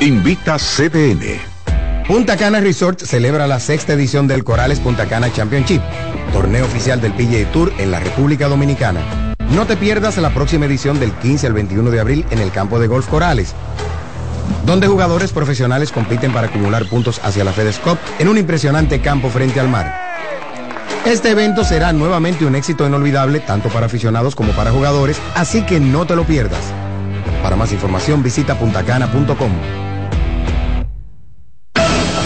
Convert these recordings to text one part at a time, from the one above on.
Invita CDN. Punta Cana Resort celebra la sexta edición del Corales Punta Cana Championship, torneo oficial del PGA Tour en la República Dominicana. No te pierdas la próxima edición del 15 al 21 de abril en el campo de golf Corales, donde jugadores profesionales compiten para acumular puntos hacia la FedEx Cup en un impresionante campo frente al mar. Este evento será nuevamente un éxito inolvidable tanto para aficionados como para jugadores, así que no te lo pierdas. Para más información visita puntacana.com.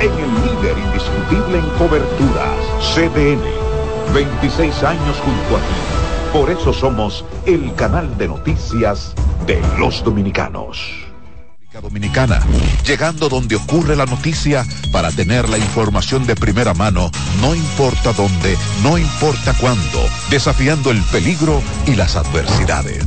en el líder indiscutible en coberturas, CDN. 26 años junto a ti. Por eso somos el canal de noticias de los dominicanos. Dominicana, llegando donde ocurre la noticia para tener la información de primera mano, no importa dónde, no importa cuándo, desafiando el peligro y las adversidades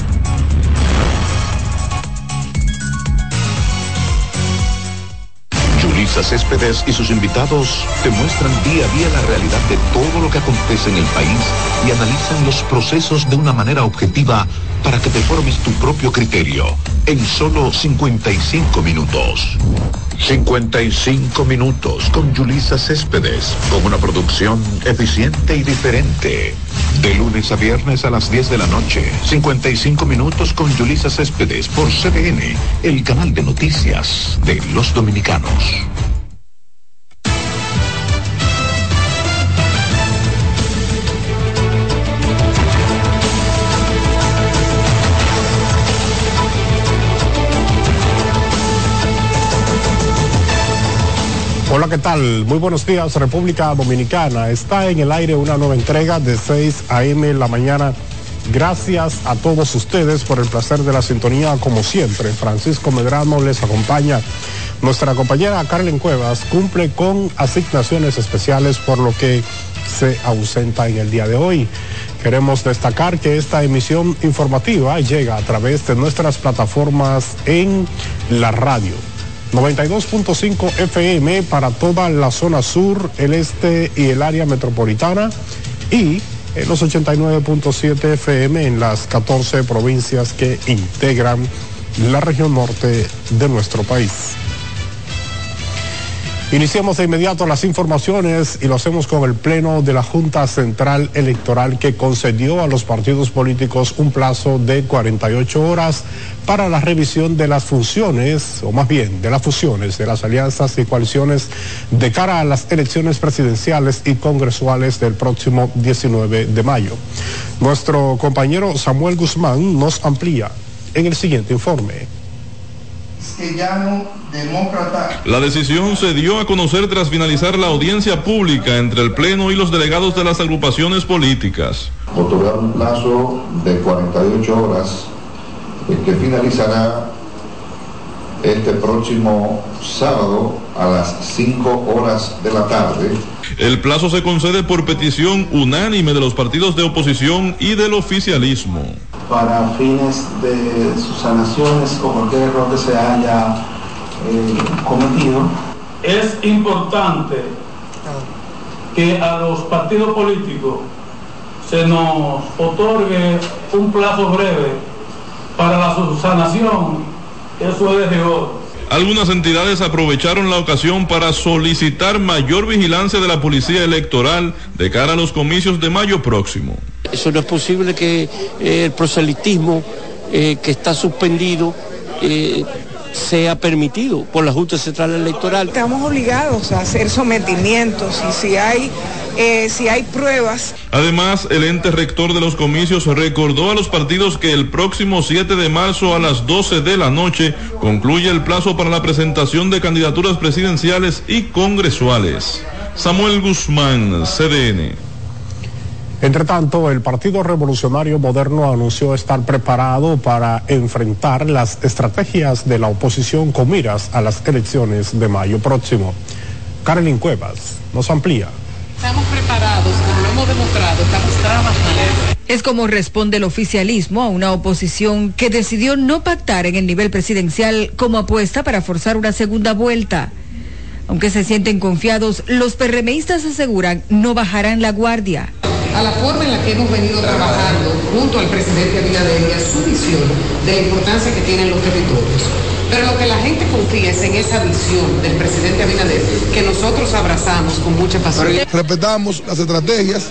Julisa Céspedes y sus invitados te muestran día a día la realidad de todo lo que acontece en el país y analizan los procesos de una manera objetiva para que te formes tu propio criterio en solo 55 minutos. 55 minutos con Julisa Céspedes, con una producción eficiente y diferente. De lunes a viernes a las 10 de la noche, 55 minutos con Julisa Céspedes por CDN, el canal de noticias de los dominicanos. Hola, ¿qué tal? Muy buenos días, República Dominicana. Está en el aire una nueva entrega de 6 a.m. la mañana. Gracias a todos ustedes por el placer de la sintonía, como siempre. Francisco Medrano les acompaña. Nuestra compañera Carlen Cuevas cumple con asignaciones especiales, por lo que se ausenta en el día de hoy. Queremos destacar que esta emisión informativa llega a través de nuestras plataformas en la radio 92.5 FM para toda la zona sur, el este y el área metropolitana y en los 89.7 FM en las 14 provincias que integran la región norte de nuestro país. Iniciamos de inmediato las informaciones y lo hacemos con el Pleno de la Junta Central Electoral que concedió a los partidos políticos un plazo de 48 horas para la revisión de las funciones, o más bien de las fusiones de las alianzas y coaliciones de cara a las elecciones presidenciales y congresuales del próximo 19 de mayo. Nuestro compañero Samuel Guzmán nos amplía en el siguiente informe. La decisión se dio a conocer tras finalizar la audiencia pública entre el Pleno y los delegados de las agrupaciones políticas. Otorgar un plazo de 48 horas eh, que finalizará este próximo sábado a las 5 horas de la tarde. El plazo se concede por petición unánime de los partidos de oposición y del oficialismo. Para fines de sanaciones o cualquier error que se haya eh, cometido. Es importante que a los partidos políticos se nos otorgue un plazo breve para la subsanación, eso es de oro. Algunas entidades aprovecharon la ocasión para solicitar mayor vigilancia de la policía electoral de cara a los comicios de mayo próximo. Eso no es posible que eh, el proselitismo eh, que está suspendido eh, sea permitido por la Junta Central Electoral. Estamos obligados a hacer sometimientos y si hay, eh, si hay pruebas. Además, el ente rector de los comicios recordó a los partidos que el próximo 7 de marzo a las 12 de la noche concluye el plazo para la presentación de candidaturas presidenciales y congresuales. Samuel Guzmán, CDN. Entre tanto, el Partido Revolucionario Moderno anunció estar preparado para enfrentar las estrategias de la oposición con miras a las elecciones de mayo próximo. Carolyn Cuevas nos amplía. Estamos preparados, como lo hemos demostrado, estamos trabajando. Es como responde el oficialismo a una oposición que decidió no pactar en el nivel presidencial como apuesta para forzar una segunda vuelta. Aunque se sienten confiados, los PRMistas aseguran no bajarán la guardia a la forma en la que hemos venido trabajando junto al presidente Abinader y a su visión de la importancia que tienen los territorios. Pero lo que la gente confía es en esa visión del presidente Abinader que nosotros abrazamos con mucha pasión. Respetamos las estrategias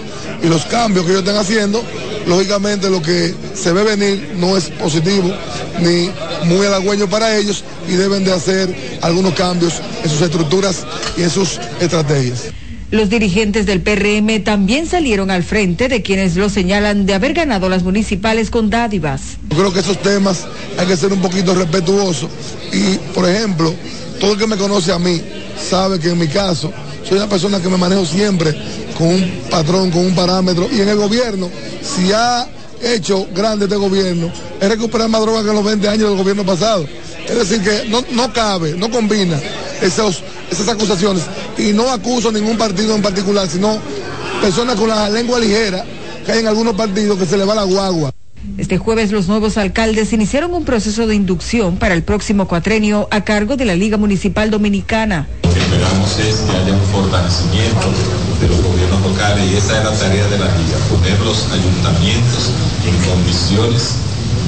y los cambios que ellos están haciendo. Lógicamente lo que se ve venir no es positivo ni muy halagüeño para ellos y deben de hacer algunos cambios en sus estructuras y en sus estrategias. Los dirigentes del PRM también salieron al frente de quienes lo señalan de haber ganado las municipales con dádivas. Yo creo que esos temas hay que ser un poquito respetuosos y, por ejemplo, todo el que me conoce a mí sabe que en mi caso soy una persona que me manejo siempre con un patrón, con un parámetro y en el gobierno, si ha hecho grande este gobierno, es recuperar más droga que en los 20 años del gobierno pasado. Es decir, que no, no cabe, no combina esos, esas acusaciones. Y no acuso a ningún partido en particular, sino personas con la lengua ligera que hay en algunos partidos que se le va la guagua. Este jueves los nuevos alcaldes iniciaron un proceso de inducción para el próximo cuatrenio a cargo de la Liga Municipal Dominicana. Lo que esperamos es que haya un fortalecimiento de los gobiernos locales y esa es la tarea de la Liga, poner los ayuntamientos en condiciones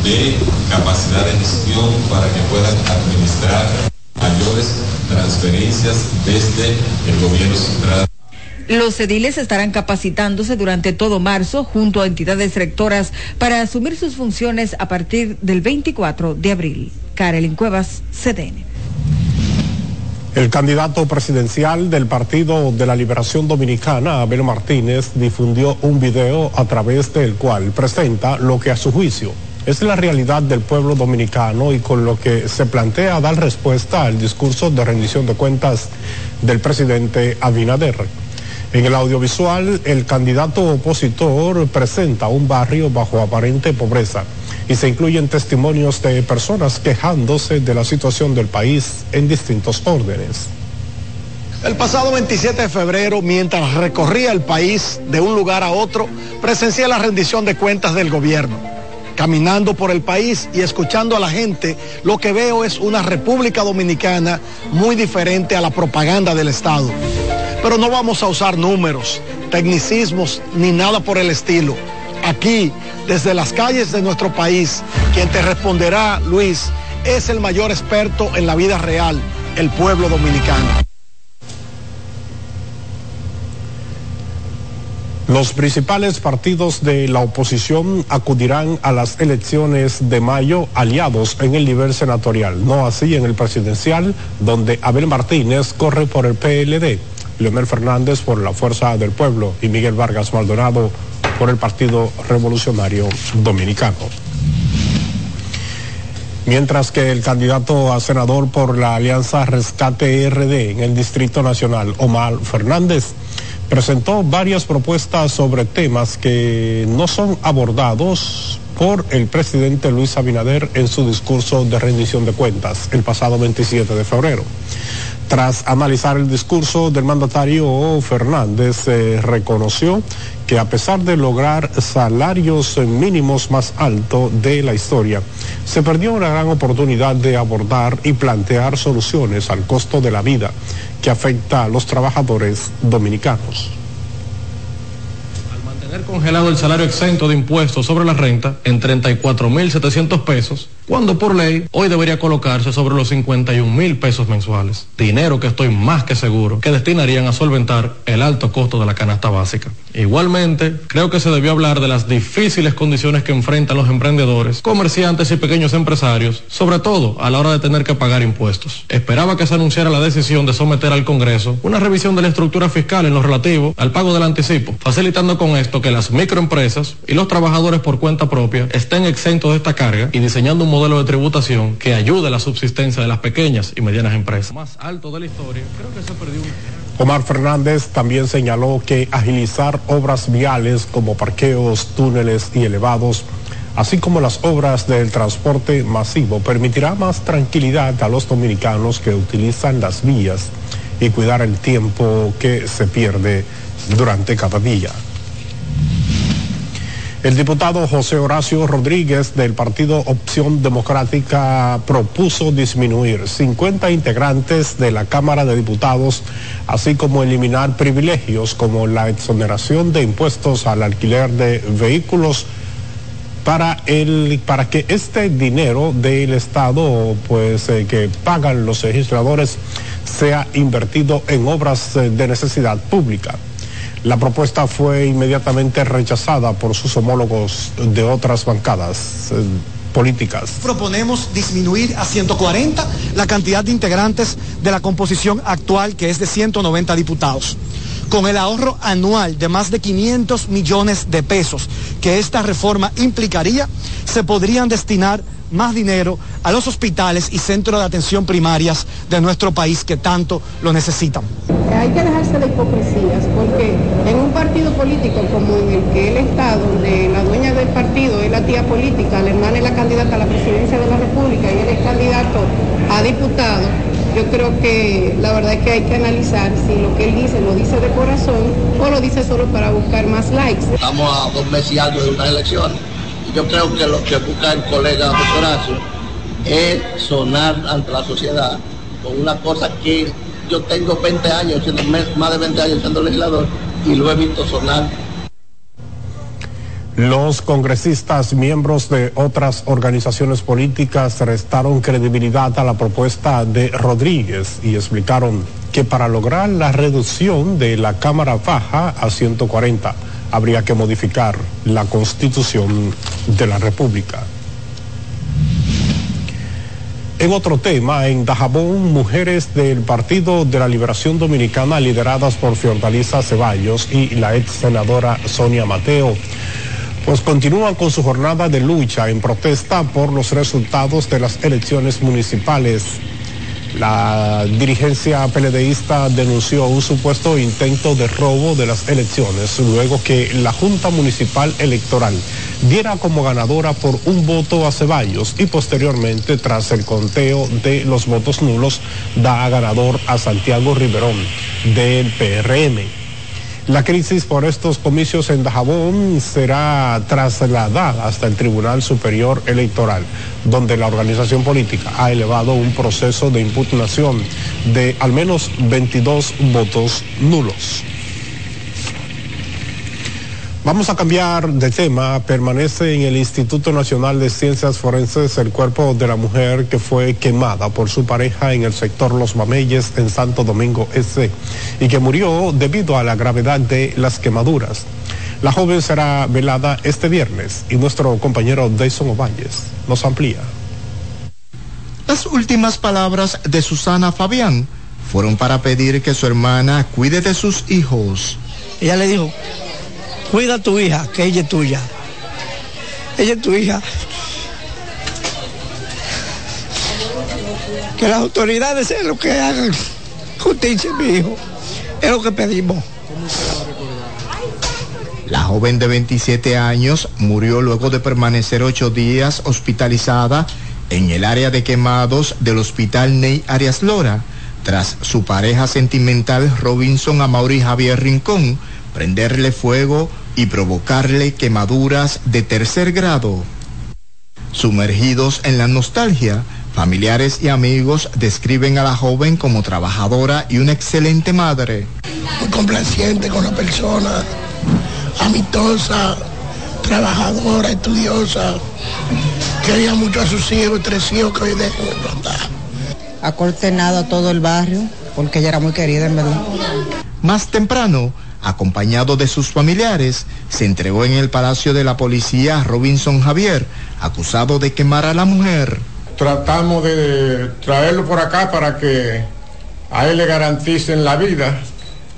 de capacidad de gestión para que puedan administrar mayores transferencias desde el gobierno central. Los ediles estarán capacitándose durante todo marzo junto a entidades rectoras para asumir sus funciones a partir del 24 de abril. Karelin Cuevas, CDN. El candidato presidencial del Partido de la Liberación Dominicana, Abel Martínez, difundió un video a través del cual presenta lo que a su juicio es la realidad del pueblo dominicano y con lo que se plantea dar respuesta al discurso de rendición de cuentas del presidente Abinader. En el audiovisual, el candidato opositor presenta un barrio bajo aparente pobreza y se incluyen testimonios de personas quejándose de la situación del país en distintos órdenes. El pasado 27 de febrero, mientras recorría el país de un lugar a otro, presencié la rendición de cuentas del gobierno caminando por el país y escuchando a la gente, lo que veo es una República Dominicana muy diferente a la propaganda del Estado. Pero no vamos a usar números, tecnicismos ni nada por el estilo. Aquí, desde las calles de nuestro país, quien te responderá, Luis, es el mayor experto en la vida real, el pueblo dominicano. Los principales partidos de la oposición acudirán a las elecciones de mayo aliados en el nivel senatorial, no así en el presidencial, donde Abel Martínez corre por el PLD, Leonel Fernández por la Fuerza del Pueblo y Miguel Vargas Maldonado por el Partido Revolucionario Dominicano. Mientras que el candidato a senador por la Alianza Rescate RD en el Distrito Nacional, Omar Fernández, presentó varias propuestas sobre temas que no son abordados por el presidente Luis Abinader en su discurso de rendición de cuentas el pasado 27 de febrero. Tras analizar el discurso del mandatario Fernández, reconoció que a pesar de lograr salarios mínimos más altos de la historia, se perdió una gran oportunidad de abordar y plantear soluciones al costo de la vida que afecta a los trabajadores dominicanos. Tener congelado el salario exento de impuestos sobre la renta en 34.700 pesos, cuando por ley hoy debería colocarse sobre los 51 mil pesos mensuales. Dinero que estoy más que seguro que destinarían a solventar el alto costo de la canasta básica. Igualmente, creo que se debió hablar de las difíciles condiciones que enfrentan los emprendedores, comerciantes y pequeños empresarios, sobre todo a la hora de tener que pagar impuestos. Esperaba que se anunciara la decisión de someter al Congreso una revisión de la estructura fiscal en lo relativo al pago del anticipo, facilitando con esto que las microempresas y los trabajadores por cuenta propia estén exentos de esta carga y diseñando un de tributación que ayude a la subsistencia de las pequeñas y medianas empresas. Más alto de la historia, creo que se perdió un... Omar Fernández también señaló que agilizar obras viales como parqueos, túneles y elevados, así como las obras del transporte masivo, permitirá más tranquilidad a los dominicanos que utilizan las vías y cuidar el tiempo que se pierde durante cada día. El diputado José Horacio Rodríguez del partido Opción Democrática propuso disminuir 50 integrantes de la Cámara de Diputados, así como eliminar privilegios como la exoneración de impuestos al alquiler de vehículos para el para que este dinero del Estado pues eh, que pagan los legisladores sea invertido en obras eh, de necesidad pública. La propuesta fue inmediatamente rechazada por sus homólogos de otras bancadas eh, políticas. Proponemos disminuir a 140 la cantidad de integrantes de la composición actual, que es de 190 diputados. Con el ahorro anual de más de 500 millones de pesos que esta reforma implicaría, se podrían destinar más dinero a los hospitales y centros de atención primarias de nuestro país que tanto lo necesitan. Hay que dejarse de hipocresías porque en un partido político como en el que él está, donde la dueña del partido es la tía política, la hermana es la candidata a la presidencia de la República y él es candidato a diputado, yo creo que la verdad es que hay que analizar si lo que él dice lo dice de corazón o lo dice solo para buscar más likes. Estamos a dos meses y algo de unas elecciones yo creo que lo que busca el colega José Horacio es sonar ante la sociedad con una cosa que yo tengo 20 años, más de 20 años siendo legislador y lo he visto sonar. Los congresistas miembros de otras organizaciones políticas restaron credibilidad a la propuesta de Rodríguez y explicaron que para lograr la reducción de la Cámara Baja a 140 habría que modificar la constitución de la República. En otro tema, en Dajabón, mujeres del Partido de la Liberación Dominicana lideradas por Fiordalisa Ceballos y la ex senadora Sonia Mateo, pues continúan con su jornada de lucha en protesta por los resultados de las elecciones municipales la dirigencia PLDista denunció un supuesto intento de robo de las elecciones luego que la Junta Municipal Electoral diera como ganadora por un voto a Ceballos y posteriormente tras el conteo de los votos nulos da a ganador a Santiago Riverón del PRM. La crisis por estos comicios en Dajabón será trasladada hasta el Tribunal Superior Electoral, donde la organización política ha elevado un proceso de impugnación de al menos 22 votos nulos. Vamos a cambiar de tema. Permanece en el Instituto Nacional de Ciencias Forenses el cuerpo de la mujer que fue quemada por su pareja en el sector Los Mameyes en Santo Domingo Este y que murió debido a la gravedad de las quemaduras. La joven será velada este viernes y nuestro compañero Dyson Ovalles nos amplía. Las últimas palabras de Susana Fabián fueron para pedir que su hermana cuide de sus hijos. Ella le dijo, Cuida a tu hija, que ella es tuya. Ella es tu hija. Que las autoridades sean lo que hagan justicia, mi hijo. Es lo que pedimos. La joven de 27 años murió luego de permanecer ocho días hospitalizada en el área de quemados del Hospital Ney Arias Lora, tras su pareja sentimental Robinson Amaury Javier Rincón prenderle fuego y provocarle quemaduras de tercer grado. Sumergidos en la nostalgia, familiares y amigos describen a la joven como trabajadora y una excelente madre. Muy complaciente con la persona, amistosa, trabajadora, estudiosa. Quería mucho a sus hijos, tres hijos que hoy dejan de plantar. Ha cortenado a todo el barrio porque ella era muy querida en verdad. Más temprano, acompañado de sus familiares, se entregó en el Palacio de la Policía Robinson Javier, acusado de quemar a la mujer. Tratamos de traerlo por acá para que a él le garanticen la vida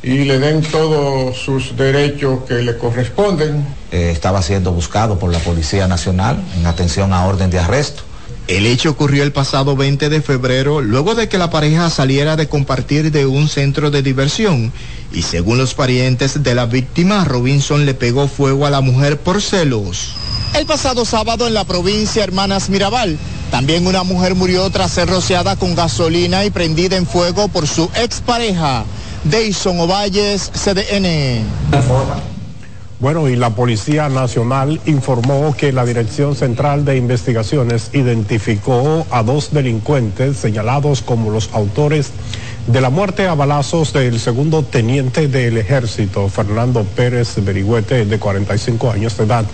y le den todos sus derechos que le corresponden. Eh, estaba siendo buscado por la Policía Nacional en atención a orden de arresto. El hecho ocurrió el pasado 20 de febrero, luego de que la pareja saliera de compartir de un centro de diversión y según los parientes de la víctima, Robinson le pegó fuego a la mujer por celos. El pasado sábado en la provincia Hermanas Mirabal, también una mujer murió tras ser rociada con gasolina y prendida en fuego por su expareja. Deison Ovalles, CDN. Bueno, y la Policía Nacional informó que la Dirección Central de Investigaciones identificó a dos delincuentes señalados como los autores de la muerte a balazos del segundo teniente del ejército, Fernando Pérez Berigüete, de 45 años de edad,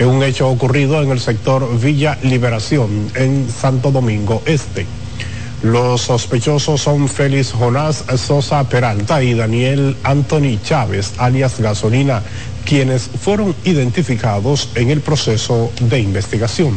en un hecho ocurrido en el sector Villa Liberación, en Santo Domingo Este. Los sospechosos son Félix Jonás Sosa Peralta y Daniel Anthony Chávez, alias Gasolina, quienes fueron identificados en el proceso de investigación.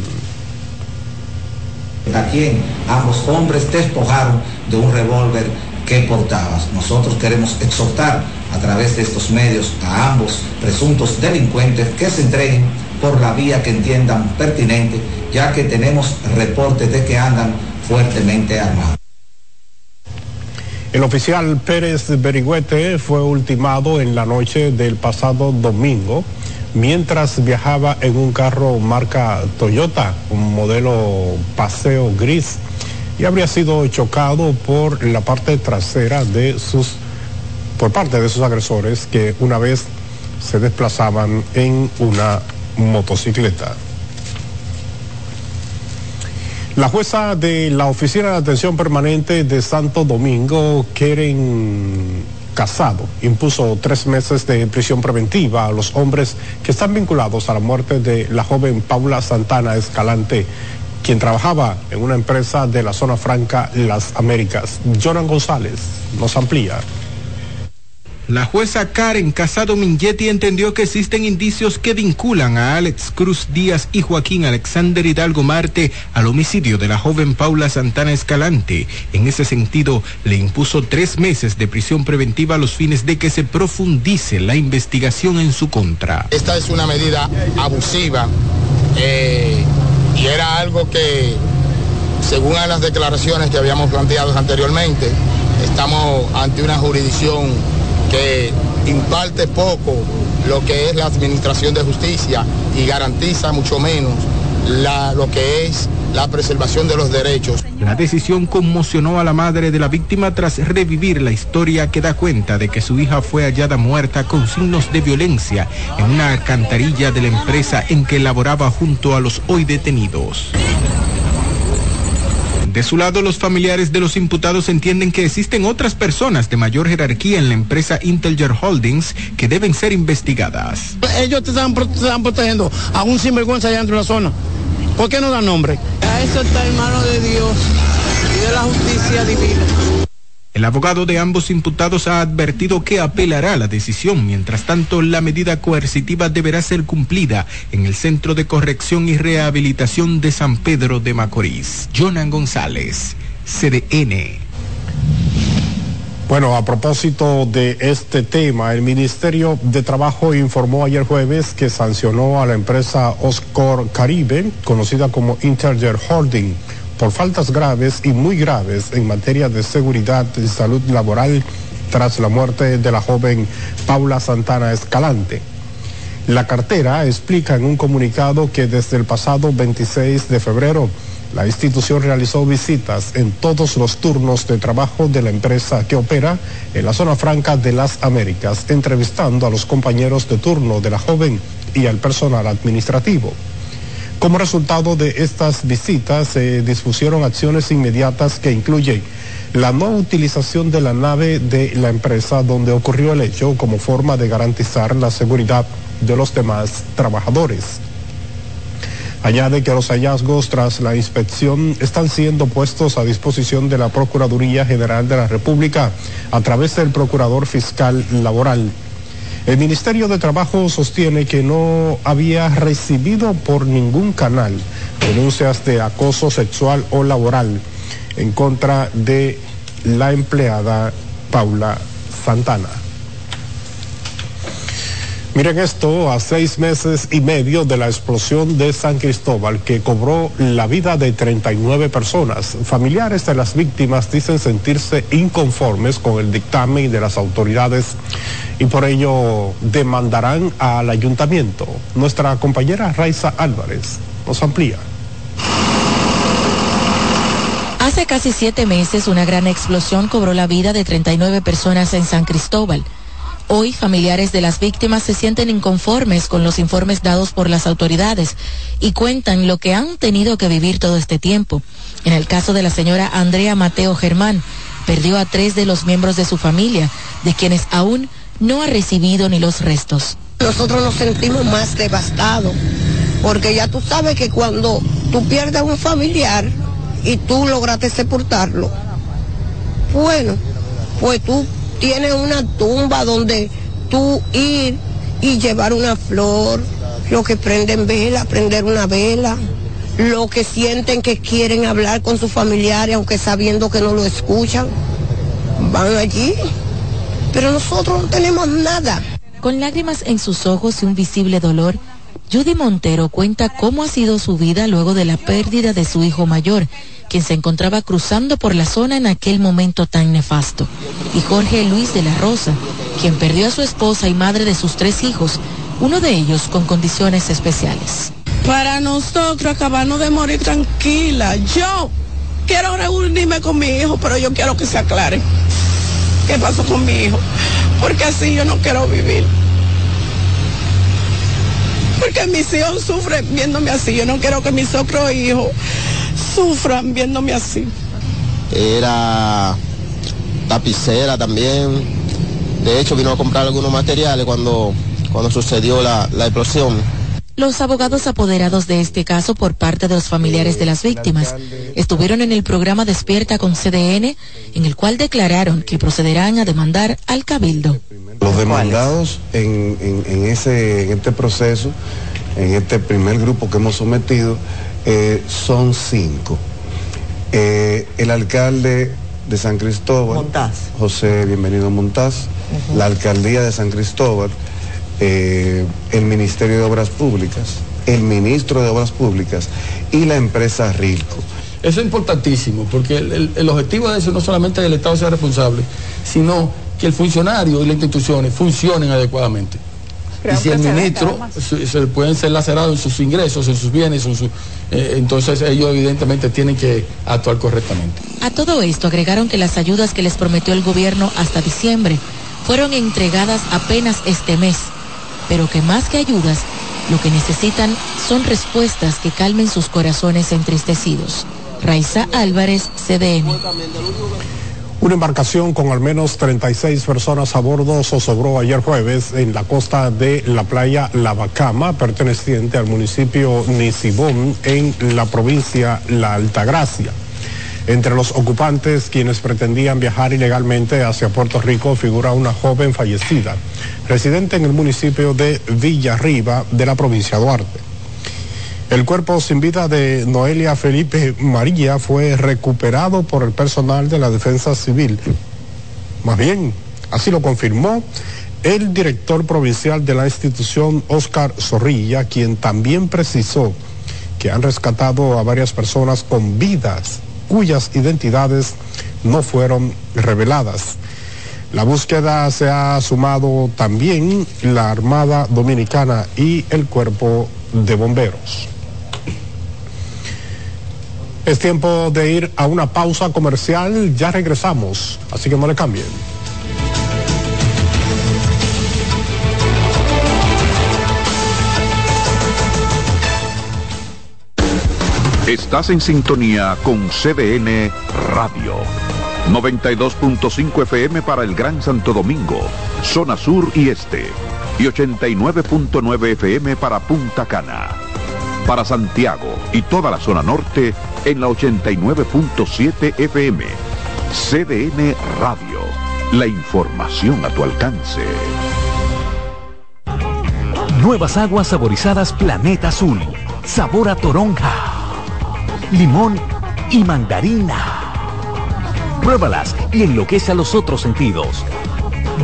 A quien ambos hombres despojaron de un revólver que portabas. Nosotros queremos exhortar a través de estos medios a ambos presuntos delincuentes que se entreguen por la vía que entiendan pertinente, ya que tenemos reportes de que andan fuertemente armados. El oficial Pérez Berigüete fue ultimado en la noche del pasado domingo mientras viajaba en un carro marca Toyota, un modelo paseo gris, y habría sido chocado por la parte trasera de sus, por parte de sus agresores que una vez se desplazaban en una motocicleta. La jueza de la Oficina de Atención Permanente de Santo Domingo, Keren Casado, impuso tres meses de prisión preventiva a los hombres que están vinculados a la muerte de la joven Paula Santana Escalante, quien trabajaba en una empresa de la zona franca Las Américas. Jonan González nos amplía. La jueza Karen Casado Mingetti entendió que existen indicios que vinculan a Alex Cruz Díaz y Joaquín Alexander Hidalgo Marte al homicidio de la joven Paula Santana Escalante. En ese sentido, le impuso tres meses de prisión preventiva a los fines de que se profundice la investigación en su contra. Esta es una medida abusiva eh, y era algo que, según las declaraciones que habíamos planteado anteriormente, estamos ante una jurisdicción que imparte poco lo que es la administración de justicia y garantiza mucho menos lo que es la preservación de los derechos. La decisión conmocionó a la madre de la víctima tras revivir la historia que da cuenta de que su hija fue hallada muerta con signos de violencia en una alcantarilla de la empresa en que laboraba junto a los hoy detenidos. De su lado, los familiares de los imputados entienden que existen otras personas de mayor jerarquía en la empresa Intelger Holdings que deben ser investigadas. Ellos te están, protegiendo a un sinvergüenza allá dentro de la zona. ¿Por qué no dan nombre? A eso está en manos de Dios y de la justicia divina. El abogado de ambos imputados ha advertido que apelará la decisión. Mientras tanto, la medida coercitiva deberá ser cumplida en el Centro de Corrección y Rehabilitación de San Pedro de Macorís. Jonan González, CDN. Bueno, a propósito de este tema, el Ministerio de Trabajo informó ayer jueves que sancionó a la empresa Oscar Caribe, conocida como Interger Holding por faltas graves y muy graves en materia de seguridad y salud laboral tras la muerte de la joven Paula Santana Escalante. La cartera explica en un comunicado que desde el pasado 26 de febrero la institución realizó visitas en todos los turnos de trabajo de la empresa que opera en la zona franca de las Américas, entrevistando a los compañeros de turno de la joven y al personal administrativo. Como resultado de estas visitas se dispusieron acciones inmediatas que incluyen la no utilización de la nave de la empresa donde ocurrió el hecho como forma de garantizar la seguridad de los demás trabajadores. Añade que los hallazgos tras la inspección están siendo puestos a disposición de la Procuraduría General de la República a través del Procurador Fiscal Laboral. El Ministerio de Trabajo sostiene que no había recibido por ningún canal denuncias de acoso sexual o laboral en contra de la empleada Paula Santana. Miren esto, a seis meses y medio de la explosión de San Cristóbal que cobró la vida de 39 personas, familiares de las víctimas dicen sentirse inconformes con el dictamen de las autoridades y por ello demandarán al ayuntamiento. Nuestra compañera Raiza Álvarez nos amplía. Hace casi siete meses una gran explosión cobró la vida de 39 personas en San Cristóbal. Hoy familiares de las víctimas se sienten inconformes con los informes dados por las autoridades y cuentan lo que han tenido que vivir todo este tiempo. En el caso de la señora Andrea Mateo Germán, perdió a tres de los miembros de su familia, de quienes aún no ha recibido ni los restos. Nosotros nos sentimos más devastados, porque ya tú sabes que cuando tú pierdes a un familiar y tú lograste sepultarlo, bueno, pues tú tienes una tumba donde tú ir y llevar una flor, lo que prenden vela, prender una vela, lo que sienten que quieren hablar con sus familiares, aunque sabiendo que no lo escuchan, van allí. Pero nosotros no tenemos nada. Con lágrimas en sus ojos y un visible dolor, Judy Montero cuenta cómo ha sido su vida luego de la pérdida de su hijo mayor, quien se encontraba cruzando por la zona en aquel momento tan nefasto, y Jorge Luis de la Rosa, quien perdió a su esposa y madre de sus tres hijos, uno de ellos con condiciones especiales. Para nosotros acabarnos de morir tranquila. Yo quiero reunirme con mi hijo, pero yo quiero que se aclare qué pasó con mi hijo, porque así yo no quiero vivir. Porque mis hijos sufren viéndome así. Yo no quiero que mis otros hijos sufran viéndome así. Era tapicera también. De hecho, vino a comprar algunos materiales cuando, cuando sucedió la, la explosión. Los abogados apoderados de este caso por parte de los familiares de las víctimas estuvieron en el programa Despierta con CDN, en el cual declararon que procederán a demandar al cabildo. Los demandados en, en- en ese, en este proceso, en este primer grupo que hemos sometido, eh, son cinco. Eh, el alcalde de San Cristóbal, José Bienvenido Montaz, la alcaldía de San Cristóbal, eh, el Ministerio de Obras Públicas, el ministro de Obras Públicas y la empresa Rilco. Eso es importantísimo, porque el, el- el objetivo de eso no solamente es que el Estado sea responsable, sino que el funcionario y las instituciones funcionen adecuadamente. Creo y si el ministro se, se pueden ser lacerados en sus ingresos, en sus bienes, en su- eh, entonces ellos evidentemente tienen que actuar correctamente. A todo esto agregaron que las ayudas que les prometió el gobierno hasta diciembre fueron entregadas apenas este mes, pero que más que ayudas, lo que necesitan son respuestas que calmen sus corazones entristecidos. Raiza Álvarez, CDN. Una embarcación con al menos 36 personas a bordo zozobró ayer jueves en la costa de la playa Lavacama, perteneciente al municipio Nisibón, en la provincia La Altagracia. Entre los ocupantes, quienes pretendían viajar ilegalmente hacia Puerto Rico, figura una joven fallecida, residente en el municipio de Villarriba de la provincia Duarte. El cuerpo sin vida de Noelia Felipe María fue recuperado por el personal de la Defensa Civil. Más bien, así lo confirmó el director provincial de la institución, Oscar Zorrilla, quien también precisó que han rescatado a varias personas con vidas cuyas identidades no fueron reveladas. La búsqueda se ha sumado también la Armada Dominicana y el Cuerpo de Bomberos. Es tiempo de ir a una pausa comercial, ya regresamos, así que no le cambien. Estás en sintonía con CDN Radio. 92.5 FM para el Gran Santo Domingo, zona sur y este. y 89.9 FM para Punta Cana. Para Santiago y toda la zona norte en la 89.7 FM. CDN Radio. La información a tu alcance. Nuevas aguas saborizadas Planeta Azul. Sabor a toronja, limón y mandarina. Pruébalas y enloquece a los otros sentidos.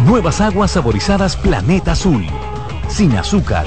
Nuevas aguas saborizadas Planeta Azul. Sin azúcar.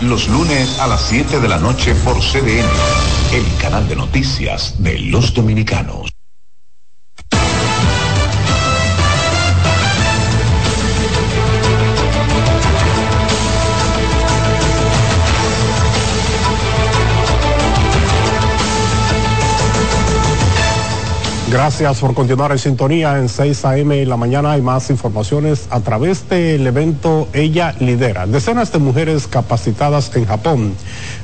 Los lunes a las 7 de la noche por CDN, el canal de noticias de los dominicanos. Gracias por continuar en sintonía en 6 a.m. en la mañana. Hay más informaciones a través del evento Ella Lidera. Decenas de mujeres capacitadas en Japón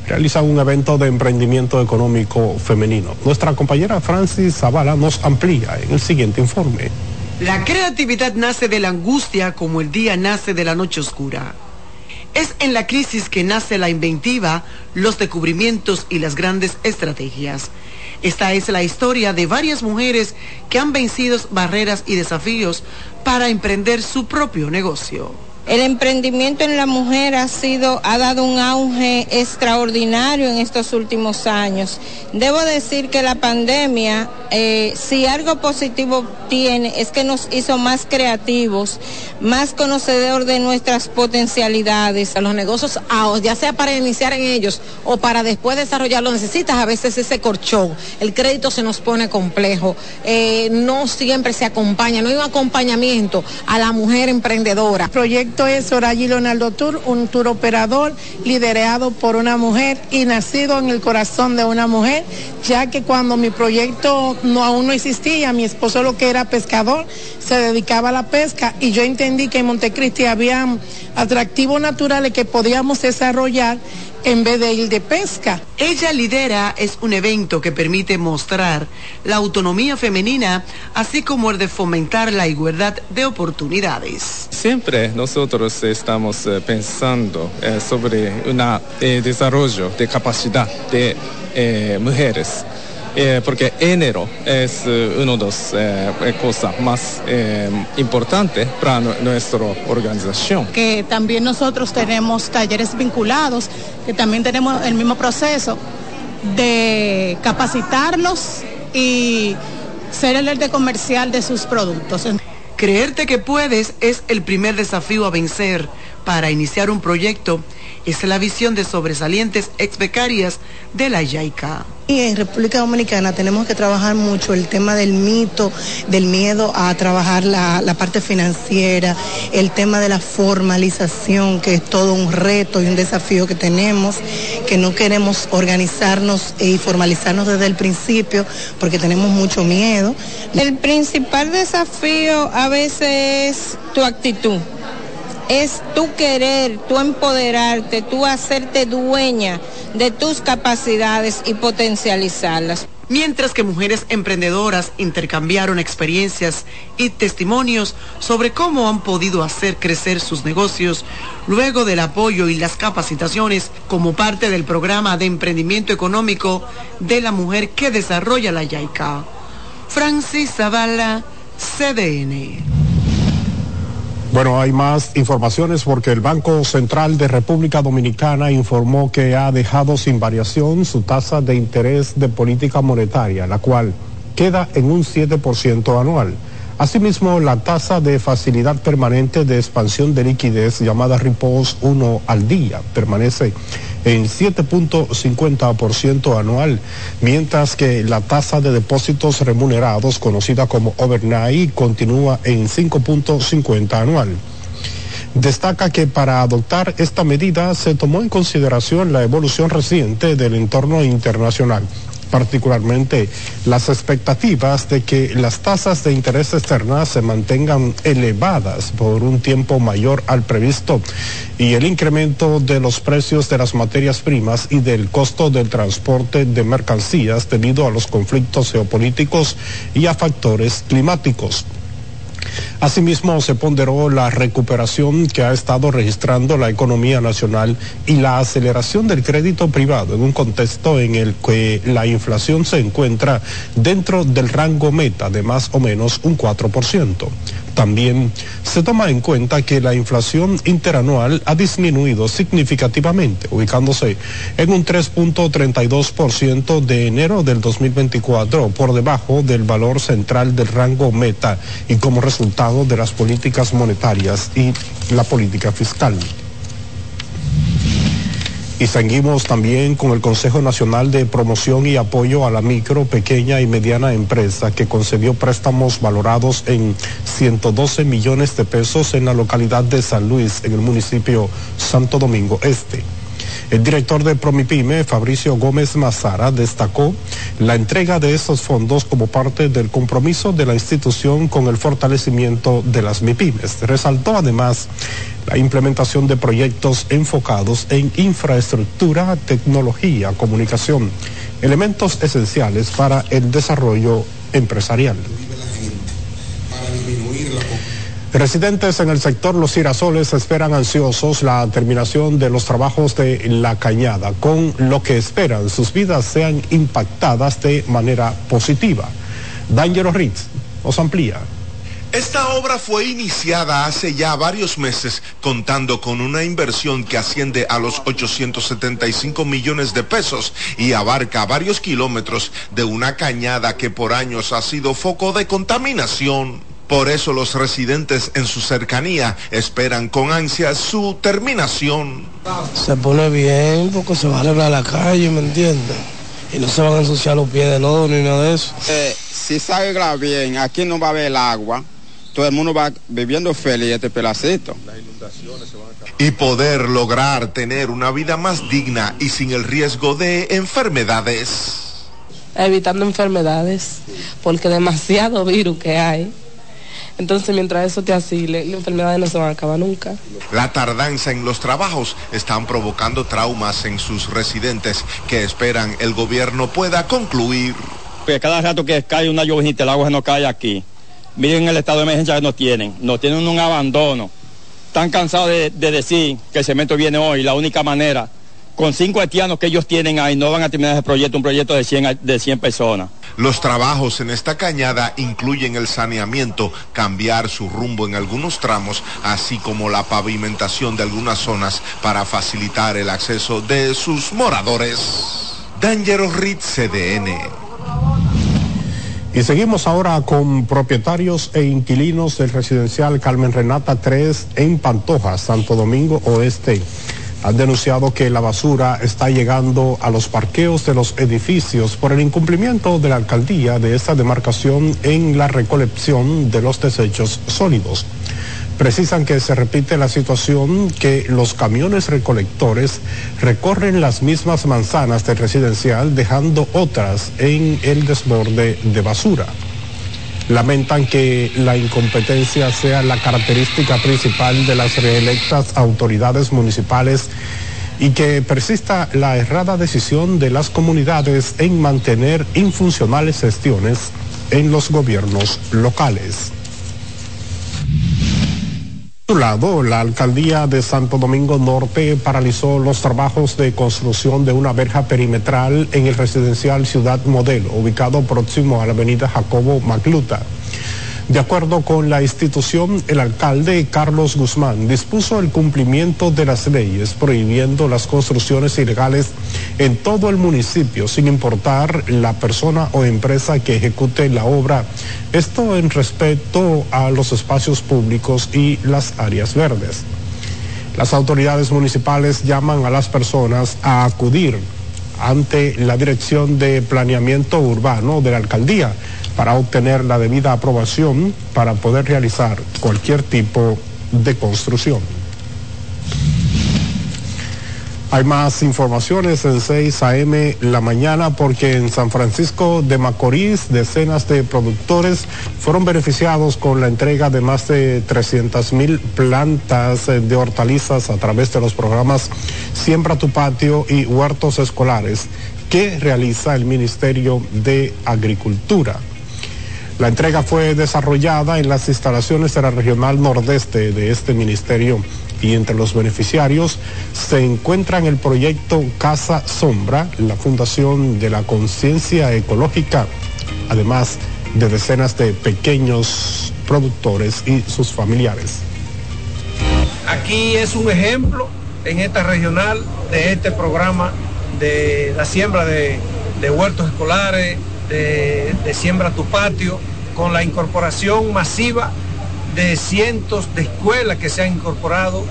realizan un evento de emprendimiento económico femenino. Nuestra compañera Francis Zavala nos amplía en el siguiente informe. La creatividad nace de la angustia como el día nace de la noche oscura. Es en la crisis que nace la inventiva, los descubrimientos y las grandes estrategias. Esta es la historia de varias mujeres que han vencido barreras y desafíos para emprender su propio negocio. El emprendimiento en la mujer ha sido, ha dado un auge extraordinario en estos últimos años. Debo decir que la pandemia, eh, si algo positivo tiene, es que nos hizo más creativos, más conocedor de nuestras potencialidades. Los negocios, ah, ya sea para iniciar en ellos o para después desarrollarlo, necesitas a veces ese corchón. El crédito se nos pone complejo. Eh, no siempre se acompaña, no hay un acompañamiento a la mujer emprendedora. Proyecto es Orayi Leonardo Tour, un tour operador liderado por una mujer y nacido en el corazón de una mujer, ya que cuando mi proyecto no, aún no existía, mi esposo lo que era pescador, se dedicaba a la pesca. Y yo entendí que en Montecristi había atractivos naturales que podíamos desarrollar en vez de ir de pesca. Ella lidera es un evento que permite mostrar la autonomía femenina, así como el de fomentar la igualdad de oportunidades. Siempre nosotros estamos eh, pensando eh, sobre un eh, desarrollo de capacidad de mujeres. Porque enero es una de las cosas más importantes para nuestra organización. Que también nosotros tenemos talleres vinculados que también tenemos el mismo proceso de capacitarlos y ser el ente comercial de sus productos. Creerte que puedes es el primer desafío a vencer para iniciar un proyecto. Es la visión de sobresalientes ex becarias de la YAICA. Y en República Dominicana tenemos que trabajar mucho el tema del mito, del miedo a trabajar la, la, parte financiera, el tema de la formalización, que es todo un reto y un desafío que tenemos, que no queremos organizarnos y formalizarnos desde el principio porque tenemos mucho miedo. El principal desafío a veces es tu actitud es tu querer, tu empoderarte, tú hacerte dueña de tus capacidades y potencializarlas. mientras que mujeres emprendedoras intercambiaron experiencias y testimonios sobre cómo han podido hacer crecer sus negocios luego del apoyo y las capacitaciones como parte del programa de emprendimiento económico de la mujer que desarrolla la YAICA. Francis Zavala, CDN. Bueno, hay más informaciones porque el Banco Central de República Dominicana informó que ha dejado sin variación su tasa de interés de política monetaria, la cual queda en un 7% anual. Asimismo, la tasa de facilidad permanente de expansión de liquidez llamada Repos 1 al día permanece en 7.50% anual, mientras que la tasa de depósitos remunerados, conocida como overnight, continúa en 5.50 anual. Destaca que para adoptar esta medida se tomó en consideración la evolución reciente del entorno internacional particularmente las expectativas de que las tasas de interés externas se mantengan elevadas por un tiempo mayor al previsto y el incremento de los precios de las materias primas y del costo del transporte de mercancías debido a los conflictos geopolíticos y a factores climáticos. Asimismo, se ponderó la recuperación que ha estado registrando la economía nacional y la aceleración del crédito privado en un contexto en el que la inflación se encuentra dentro del rango meta de más o menos un 4%. También se toma en cuenta que la inflación interanual ha disminuido significativamente, ubicándose en un 3.32% de enero del 2024, por debajo del valor central del rango meta y como resultado de las políticas monetarias y la política fiscal. Y seguimos también con el Consejo Nacional de Promoción y Apoyo a la Micro, Pequeña y Mediana Empresa, que concedió préstamos valorados en 112 millones de pesos en la localidad de San Luis, en el municipio Santo Domingo Este. El director de Promipyme, Fabricio Gómez Mazara, destacó la entrega de estos fondos como parte del compromiso de la institución con el fortalecimiento de las MIPIMES. Resaltó además la implementación de proyectos enfocados en infraestructura, tecnología, comunicación, elementos esenciales para el desarrollo empresarial. Residentes en el sector Los Girasoles esperan ansiosos la terminación de los trabajos de la cañada, con lo que esperan sus vidas sean impactadas de manera positiva. D'Angelo Ritz nos amplía. Esta obra fue iniciada hace ya varios meses, contando con una inversión que asciende a los 875 millones de pesos y abarca varios kilómetros de una cañada que por años ha sido foco de contaminación. Por eso los residentes en su cercanía esperan con ansia su terminación. Se pone bien porque se va a arreglar la calle, ¿me entiendes? Y no se van a ensuciar los pies de lodo ni nada de eso. Eh, si se arregla bien, aquí no va a haber el agua. Todo el mundo va viviendo feliz este pedacito. Y poder lograr tener una vida más digna y sin el riesgo de enfermedades. Evitando enfermedades, porque demasiado virus que hay. Entonces, mientras eso te asile, las enfermedades no se van a acabar nunca. La tardanza en los trabajos están provocando traumas en sus residentes que esperan el gobierno pueda concluir. Porque cada rato que cae una lluviita, el agua no cae aquí. Miren el estado de emergencia que nos tienen. Nos tienen un abandono. Están cansados de, de decir que el cemento viene hoy. La única manera, con cinco haitianos que ellos tienen ahí, no van a terminar ese proyecto, un proyecto de 100, de 100 personas. Los trabajos en esta cañada incluyen el saneamiento, cambiar su rumbo en algunos tramos, así como la pavimentación de algunas zonas para facilitar el acceso de sus moradores. Dangerous Ritz CDN. Y seguimos ahora con propietarios e inquilinos del residencial Carmen Renata 3 en Pantoja, Santo Domingo Oeste. Han denunciado que la basura está llegando a los parqueos de los edificios por el incumplimiento de la alcaldía de esta demarcación en la recolección de los desechos sólidos. Precisan que se repite la situación que los camiones recolectores recorren las mismas manzanas del residencial dejando otras en el desborde de basura. Lamentan que la incompetencia sea la característica principal de las reelectas autoridades municipales y que persista la errada decisión de las comunidades en mantener infuncionales gestiones en los gobiernos locales. Su lado, la alcaldía de Santo Domingo Norte paralizó los trabajos de construcción de una verja perimetral en el residencial Ciudad Modelo, ubicado próximo a la avenida Jacobo Macluta. De acuerdo con la institución, el alcalde Carlos Guzmán dispuso el cumplimiento de las leyes prohibiendo las construcciones ilegales en todo el municipio, sin importar la persona o empresa que ejecute la obra. Esto en respeto a los espacios públicos y las áreas verdes. Las autoridades municipales llaman a las personas a acudir ante la Dirección de Planeamiento Urbano de la Alcaldía para obtener la debida aprobación para poder realizar cualquier tipo de construcción. Hay más informaciones en 6 a.m. la mañana porque en San Francisco de Macorís decenas de productores fueron beneficiados con la entrega de más de 300 mil plantas de hortalizas a través de los programas Siembra tu patio y huertos escolares que realiza el Ministerio de Agricultura. La entrega fue desarrollada en las instalaciones de la Regional Nordeste de este ministerio y entre los beneficiarios se encuentran el proyecto Casa Sombra, la Fundación de la Conciencia Ecológica, además de decenas de pequeños productores y sus familiares. Aquí es un ejemplo en esta regional de este programa de la siembra de, huertos escolares, de siembra tu patio, con la incorporación masiva de cientos de escuelas que se han incorporado,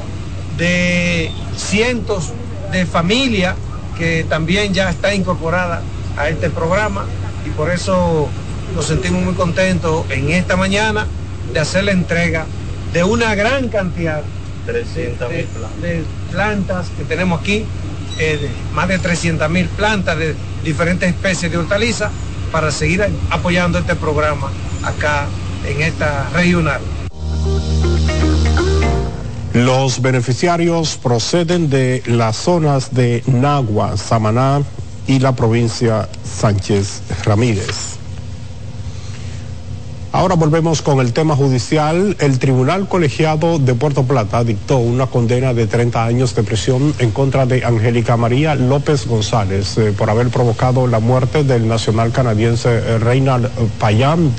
de cientos de familias que también ya está incorporada a este programa. Y por eso nos sentimos muy contentos en esta mañana de hacer la entrega de una gran cantidad de, plantas que tenemos aquí, eh, más de 300 mil plantas de diferentes especies de hortalizas para seguir apoyando este programa acá en esta regional. Los beneficiarios proceden de las zonas de Nagua, Samaná y la provincia Sánchez Ramírez. Ahora volvemos con el tema judicial. El Tribunal Colegiado de Puerto Plata dictó una condena de 30 años de prisión en contra de Angélica María López González eh, por haber provocado la muerte del nacional canadiense eh, Reynald Payán,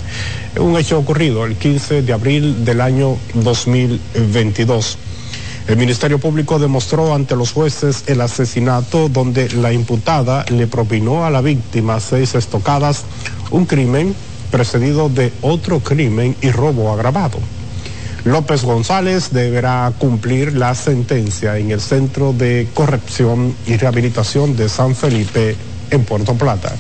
un hecho ocurrido el 15 de abril del año 2022. El Ministerio Público demostró ante los jueces el asesinato donde la imputada le propinó a la víctima seis estocadas, un crimen precedido de otro crimen y robo agravado. López González deberá cumplir la sentencia en el Centro de Corrección y Rehabilitación de San Felipe en Puerto Plata.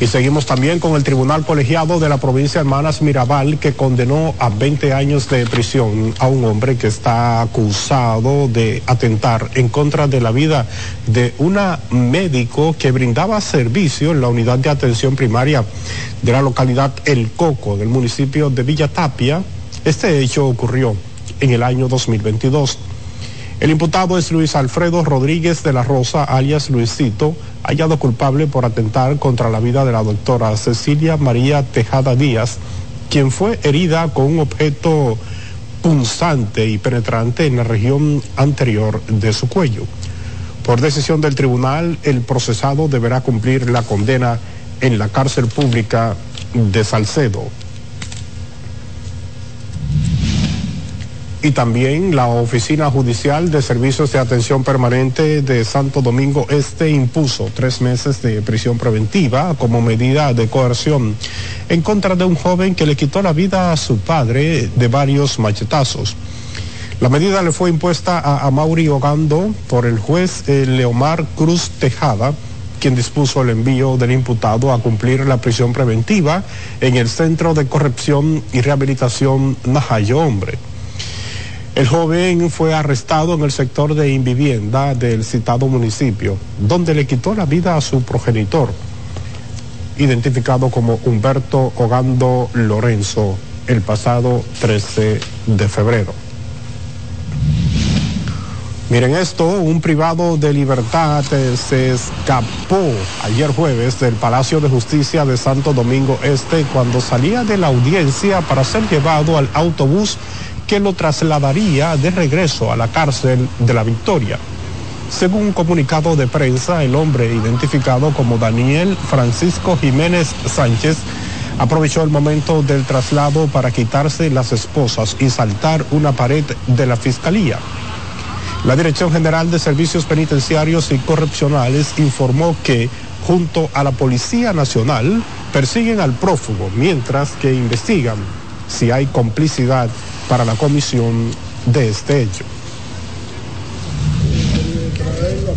Y seguimos también con el Tribunal Colegiado de la provincia de Hermanas Mirabal que condenó a 20 años de prisión a un hombre que está acusado de atentar en contra de la vida de una médico que brindaba servicio en la unidad de atención primaria de la localidad El Coco del municipio de Villa Tapia. Este hecho ocurrió en el año 2022. El imputado es Luis Alfredo Rodríguez de la Rosa, alias Luisito, hallado culpable por atentar contra la vida de la doctora Cecilia María Tejada Díaz, quien fue herida con un objeto punzante y penetrante en la región anterior de su cuello. Por decisión del tribunal, el procesado deberá cumplir la condena en la cárcel pública de Salcedo. Y también la Oficina Judicial de Servicios de Atención Permanente de Santo Domingo Este impuso tres meses de prisión preventiva como medida de coerción en contra de un joven que le quitó la vida a su padre de varios machetazos. La medida le fue impuesta a, a Mauri Ogando por el juez eh, Leomar Cruz Tejada, quien dispuso el envío del imputado a cumplir la prisión preventiva en el Centro de Corrección y Rehabilitación Najayo Hombre. El joven fue arrestado en el sector de invivienda del citado municipio, donde le quitó la vida a su progenitor, identificado como Humberto Ogando Lorenzo, el pasado 13 de febrero. Miren esto, un privado de libertad se escapó ayer jueves del Palacio de Justicia de Santo Domingo Este cuando salía de la audiencia para ser llevado al autobús que lo trasladaría de regreso a la cárcel de la Victoria. Según un comunicado de prensa, el hombre identificado como Daniel Francisco Jiménez Sánchez aprovechó el momento del traslado para quitarse las esposas y saltar una pared de la fiscalía. La Dirección General de Servicios Penitenciarios y Correccionales informó que, junto a la Policía Nacional, persiguen al prófugo, mientras que investigan si hay complicidad para la comisión de este hecho.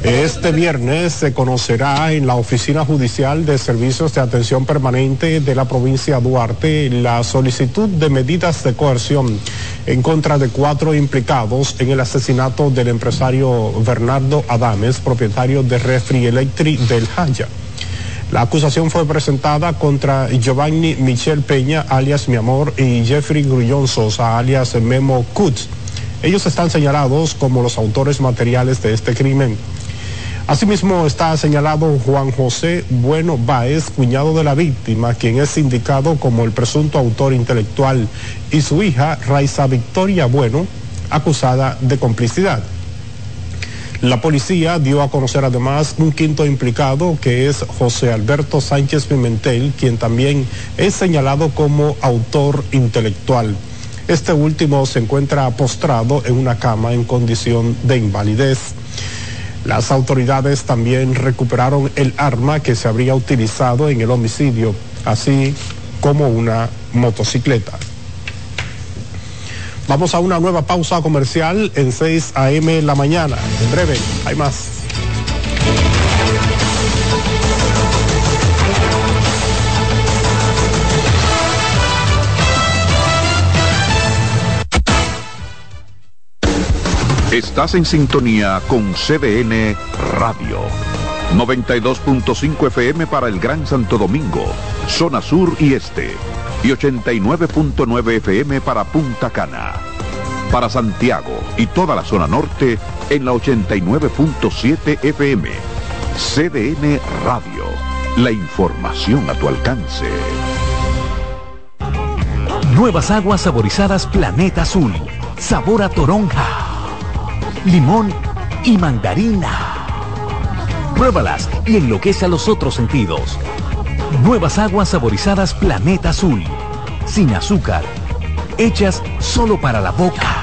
Este viernes se conocerá en la Oficina Judicial de Servicios de Atención Permanente de la provincia Duarte la solicitud de medidas de coerción en contra de cuatro implicados en el asesinato del empresario Bernardo Adames, propietario de Refri Electric del Haya. La acusación fue presentada contra Giovanni Michel Peña, alias Mi Amor, y Jeffrey Grullón Sosa, alias Memo Kutz. Ellos están señalados como los autores materiales de este crimen. Asimismo está señalado Juan José Bueno Báez, cuñado de la víctima, quien es indicado como el presunto autor intelectual, y su hija Raiza Victoria Bueno, acusada de complicidad. La policía dio a conocer además un quinto implicado que es José Alberto Sánchez Pimentel, quien también es señalado como autor intelectual. Este último se encuentra postrado en una cama en condición de invalidez. Las autoridades también recuperaron el arma que se habría utilizado en el homicidio, así como una motocicleta. Vamos a una nueva pausa comercial en 6 a.m. la mañana. En breve, hay más. Estás en sintonía con CDN Radio. 92.5 FM para el Gran Santo Domingo, zona sur y este. Y 89.9 FM para Punta Cana. Para Santiago y toda la zona norte en la 89.7 FM. CDN Radio. La información a tu alcance. Nuevas aguas saborizadas Planeta Azul. Sabor a toronja limón y mandarina. Pruébalas y enloquece a los otros sentidos. Nuevas aguas saborizadas Planeta Azul. Sin azúcar. Hechas solo para la boca.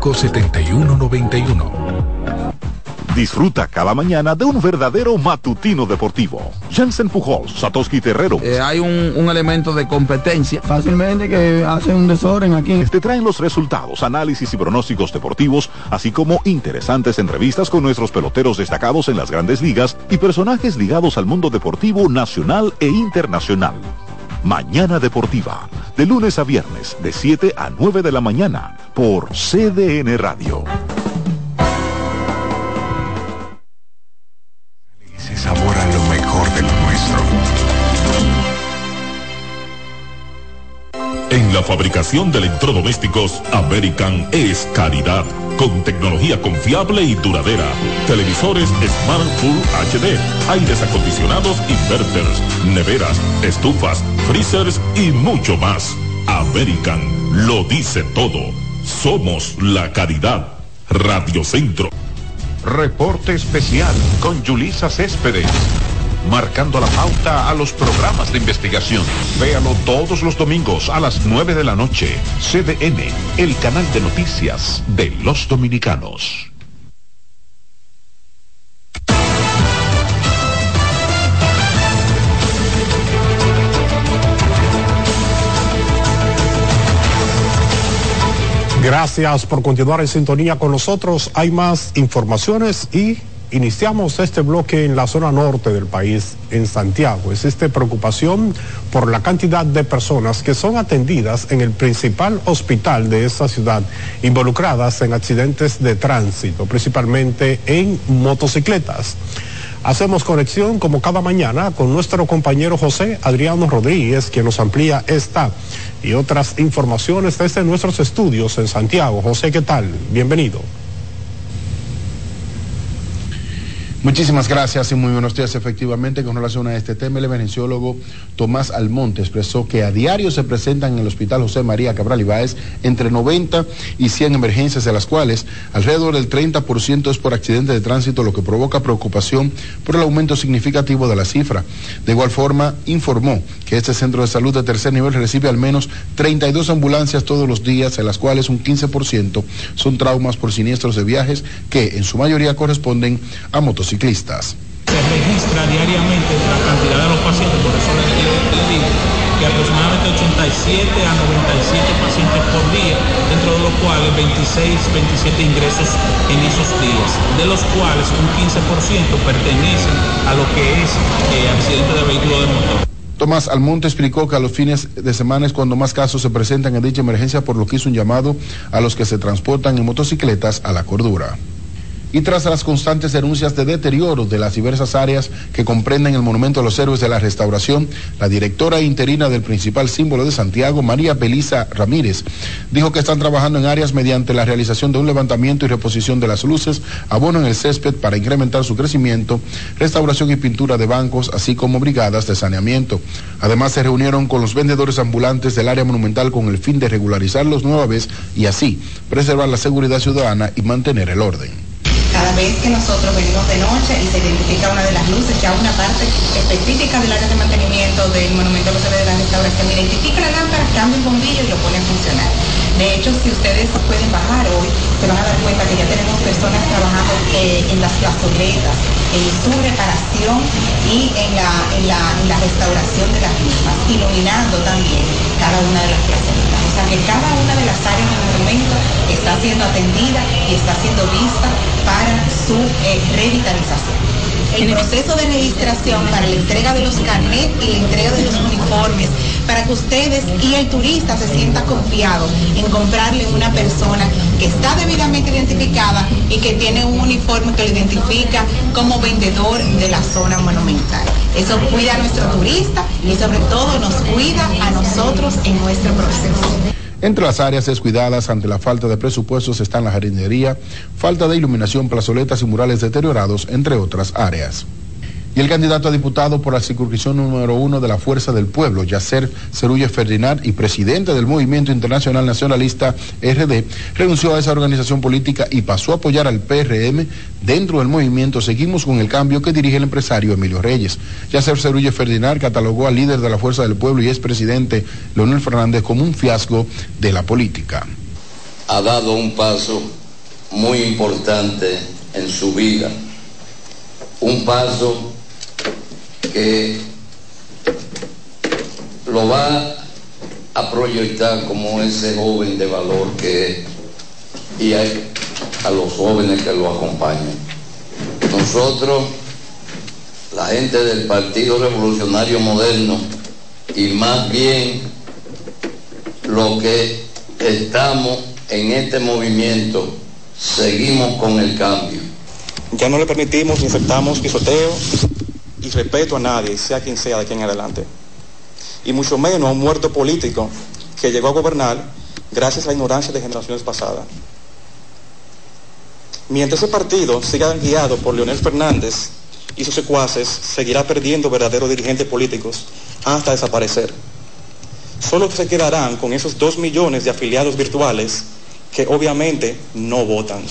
7191. Disfruta cada mañana de un verdadero matutino deportivo. Jansen Pujols, Satoshi Terrero. Eh, hay un, un, elemento de competencia. Fácilmente que hace un desorden aquí. Te traen los resultados, análisis y pronósticos deportivos, así como interesantes entrevistas con nuestros peloteros destacados en las grandes ligas y personajes ligados al mundo deportivo nacional e internacional. Mañana Deportiva, de lunes a viernes, de 7 a 9 de la mañana, por CDN Radio. Se sabora lo mejor de lo nuestro. En la fabricación de electrodomésticos, American es calidad, con tecnología confiable y duradera. Televisores Smart Full HD, aires acondicionados inverters, neveras, estufas, freezers y mucho más. American lo dice todo. Somos la calidad. Radio Centro. Reporte especial con Julisa Céspedes. Marcando la pauta a los programas de investigación. Véalo todos los domingos a las 9 de la noche. CDN, el canal de noticias de los dominicanos. Gracias por continuar en sintonía con nosotros. Hay más informaciones y Iniciamos este bloque en la zona norte del país, en Santiago. Existe preocupación por la cantidad de personas que son atendidas en el principal hospital de esa ciudad, involucradas en accidentes de tránsito, principalmente en motocicletas. Hacemos conexión como cada mañana con nuestro compañero José Adriano Rodríguez, quien nos amplía esta y otras informaciones desde nuestros estudios en Santiago. José, ¿qué tal? Bienvenido. Muchísimas gracias y muy buenos días. Efectivamente, con relación a este tema, el emergenciólogo Tomás Almonte expresó que a diario se presentan en el Hospital José María Cabral Ibáez entre 90 y 100 emergencias, de las cuales alrededor del 30% es por accidente de tránsito, lo que provoca preocupación por el aumento significativo de la cifra. De igual forma, informó que este centro de salud de tercer nivel recibe al menos 32 ambulancias todos los días, en las cuales un 15% son traumas por siniestros de viajes que en su mayoría corresponden a motos ciclistas. Se registra diariamente la cantidad de los pacientes, por eso le, digo que aproximadamente 87 a 97 pacientes por día, dentro de los cuales 26, 27 ingresos en esos días, de los cuales un 15% pertenecen a lo que es eh, accidente de vehículo de motor. Tomás Almonte explicó que a los fines de semana es cuando más casos se presentan en dicha emergencia, por lo que hizo un llamado a los que se transportan en motocicletas a la cordura y tras las constantes denuncias de deterioro de las diversas áreas que comprenden el Monumento a los Héroes de la Restauración, la directora interina del principal símbolo de Santiago, María Belisa Ramírez, dijo que están trabajando en áreas mediante la realización de un levantamiento y reposición de las luces, abono en el césped para incrementar su crecimiento, restauración y pintura de bancos, así como brigadas de saneamiento. Además, se reunieron con los vendedores ambulantes del área monumental con el fin de regularizarlos nueva vez y así preservar la seguridad ciudadana y mantener el orden cada vez que nosotros venimos de noche y se identifica una de las luces, ya una parte específica del área de mantenimiento del monumento a los de la restauración, identifica la lámpara, cambia el bombillo y lo pone a funcionar. De hecho, si ustedes pueden bajar hoy, se van a dar cuenta que ya tenemos personas trabajando eh, en las plazoletas, en su reparación y en la, en, la, en la restauración de las mismas, iluminando también cada una de las plazoletas. Sea que cada una de las áreas del monumento está siendo atendida y está siendo vista para su eh, revitalización. El proceso de registración para la entrega de los carnets y la entrega de los uniformes, para que ustedes y el turista se sienta confiado en comprarle una persona que está debidamente identificada y que tiene un uniforme que lo identifica como vendedor de la zona monumental. Eso cuida a nuestro turista y sobre todo nos cuida a nosotros en nuestro proceso. Entre las áreas descuidadas ante la falta de presupuestos están la jardinería, falta de iluminación, plazoletas y murales deteriorados, entre otras áreas. Y el candidato a diputado por la circunscripción número uno de la Fuerza del Pueblo, Yacer Cerulle Ferdinand, y presidente del Movimiento Internacional Nacionalista RD, renunció a esa organización política y pasó a apoyar al PRM. Dentro del movimiento seguimos con el cambio que dirige el empresario Emilio Reyes. Yacer Cerulle Ferdinand catalogó al líder de la Fuerza del Pueblo y expresidente Leonel Fernández como un fiasco de la política. Ha dado un paso muy importante en su vida, un paso que lo va a proyectar como ese joven de valor que es y a los jóvenes que lo acompañan. Nosotros, la gente del Partido Revolucionario Moderno, y más bien lo que estamos en este movimiento, seguimos con el cambio. Ya no le permitimos ni aceptamos pisoteo y respeto a nadie, sea quien sea de aquí en adelante. Y mucho menos a un muerto político que llegó a gobernar gracias a la ignorancia de generaciones pasadas. Mientras ese partido siga guiado por Leonel Fernández y sus secuaces, seguirá perdiendo verdaderos dirigentes políticos hasta desaparecer. Solo se quedarán con esos dos millones de afiliados virtuales que obviamente no votan.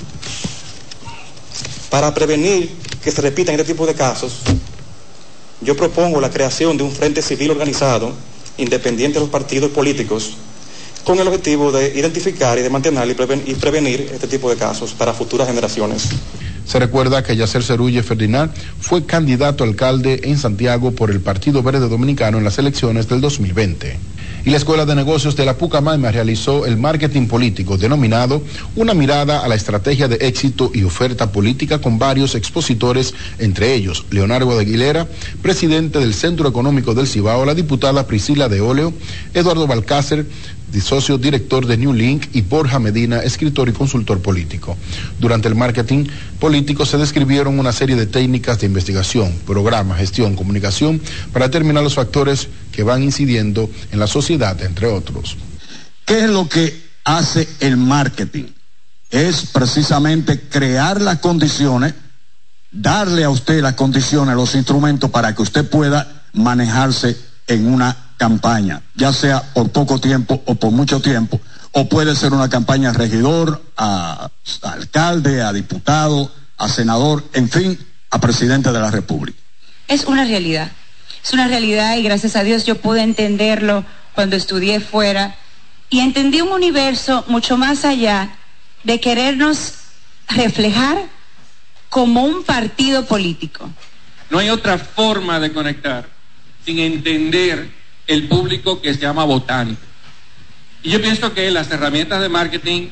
Para prevenir que se repitan este tipo de casos, yo propongo la creación de un frente civil organizado, independiente de los partidos políticos, con el objetivo de identificar y de mantener y prevenir este tipo de casos para futuras generaciones. Se recuerda que Yacer Cerulle Ferdinand fue candidato a alcalde en Santiago por el Partido Verde Dominicano en las elecciones del 2020. Y la Escuela de Negocios de la Pucamaima realizó el marketing político denominado Una mirada a la estrategia de éxito y oferta política con varios expositores, entre ellos Leonardo de Aguilera, presidente del Centro Económico del Cibao, la diputada Priscila de Óleo, Eduardo Balcácer, socio director de New Link, y Borja Medina, escritor y consultor político. Durante el marketing político se describieron una serie de técnicas de investigación, programa, gestión, comunicación, para determinar los factores que van incidiendo en la sociedad, entre otros. ¿Qué es lo que hace el marketing? Es precisamente crear las condiciones, darle a usted las condiciones, los instrumentos para que usted pueda manejarse en una campaña, ya sea por poco tiempo o por mucho tiempo, o puede ser una campaña a regidor, a, alcalde, a diputado, a senador, en fin, a presidente de la República. Es una realidad, es una realidad y gracias a Dios yo pude entenderlo cuando estudié fuera y entendí un universo mucho más allá de querernos reflejar como un partido político. No hay otra forma de conectar sin entender el público que se llama votante. Y yo pienso que las herramientas de marketing